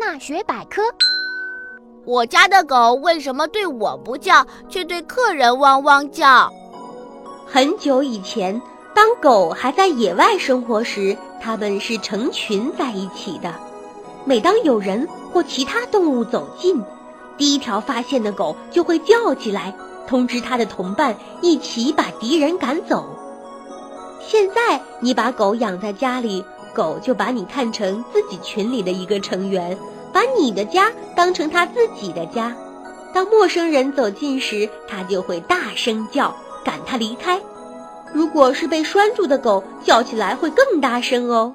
大学百科。我家的狗为什么对我不叫，却对客人汪汪叫？很久以前，当狗还在野外生活时，它们是成群在一起的。每当有人或其他动物走近，第一条发现的狗就会叫起来，通知它的同伴一起把敌人赶走。现在你把狗养在家里，狗就把你看成自己群里的一个成员。把你的家当成它自己的家，当陌生人走近时，它就会大声叫，赶它离开。如果是被拴住的狗，叫起来会更大声哦。